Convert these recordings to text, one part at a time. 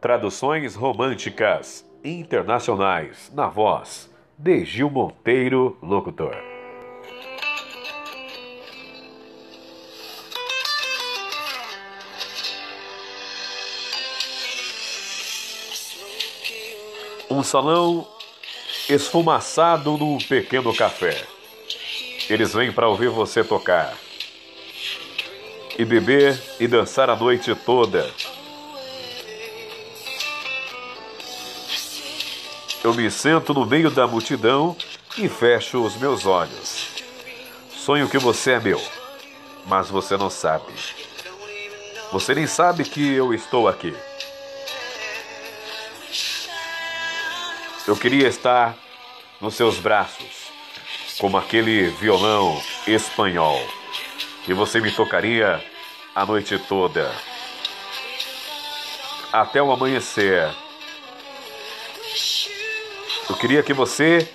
Traduções românticas internacionais na voz de Gil Monteiro, locutor. Um salão esfumaçado num pequeno café. Eles vêm para ouvir você tocar e beber e dançar a noite toda. Eu me sento no meio da multidão e fecho os meus olhos. Sonho que você é meu, mas você não sabe. Você nem sabe que eu estou aqui. Eu queria estar nos seus braços, como aquele violão espanhol, e você me tocaria a noite toda, até o amanhecer. Queria que você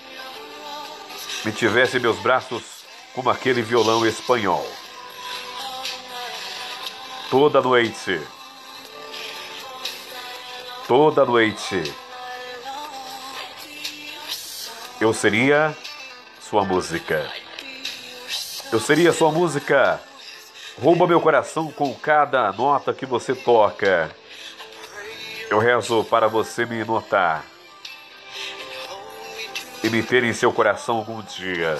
me tivesse em meus braços como aquele violão espanhol. Toda noite. Toda noite. Eu seria sua música. Eu seria sua música. Rouba meu coração com cada nota que você toca. Eu rezo para você me notar e me ter em seu coração algum dia.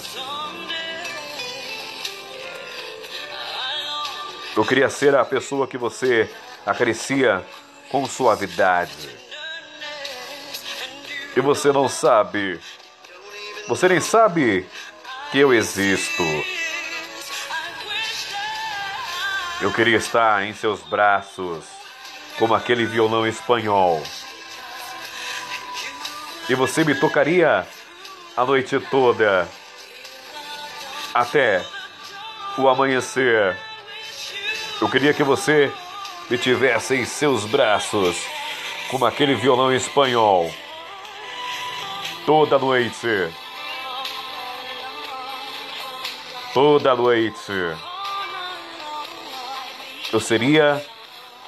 Eu queria ser a pessoa que você acaricia com suavidade. E você não sabe. Você nem sabe que eu existo. Eu queria estar em seus braços, como aquele violão espanhol. E você me tocaria a noite toda, até o amanhecer. Eu queria que você me tivesse em seus braços, como aquele violão espanhol, toda noite. Toda noite. Eu seria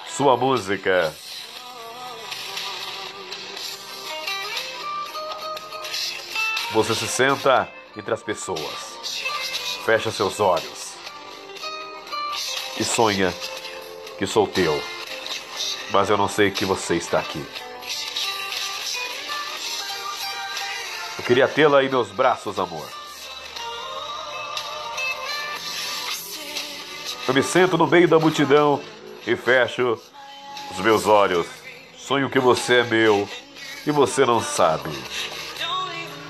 sua música. Você se senta entre as pessoas, fecha seus olhos e sonha que sou teu, mas eu não sei que você está aqui. Eu queria tê-la em meus braços, amor. Eu me sento no meio da multidão e fecho os meus olhos. Sonho que você é meu e você não sabe.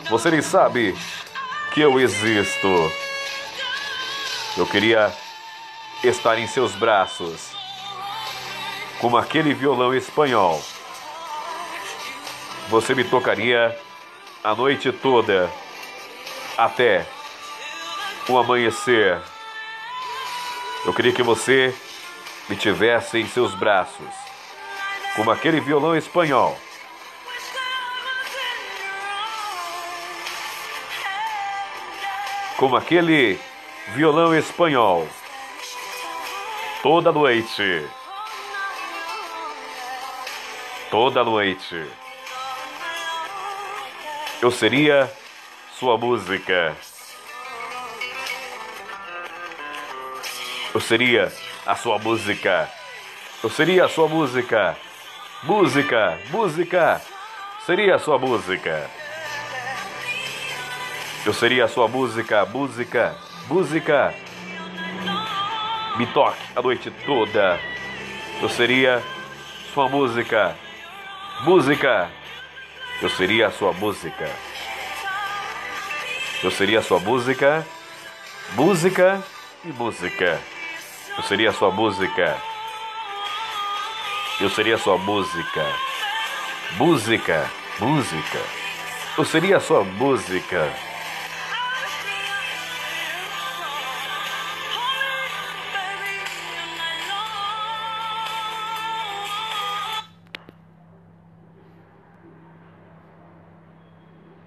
Você nem sabe que eu existo. Eu queria estar em seus braços, como aquele violão espanhol. Você me tocaria a noite toda, até o amanhecer. Eu queria que você me tivesse em seus braços, como aquele violão espanhol. Como aquele violão espanhol. Toda noite. Toda noite. Eu seria sua música. Eu seria a sua música. Eu seria a sua música. Música, música. Seria a sua música. Eu seria a sua música, música, música. Me toque a noite toda. Eu seria sua música, música. Eu seria a sua música. Eu seria a sua música, música e música. Eu seria a sua música. Eu seria a sua música, música, música. Eu seria a sua música.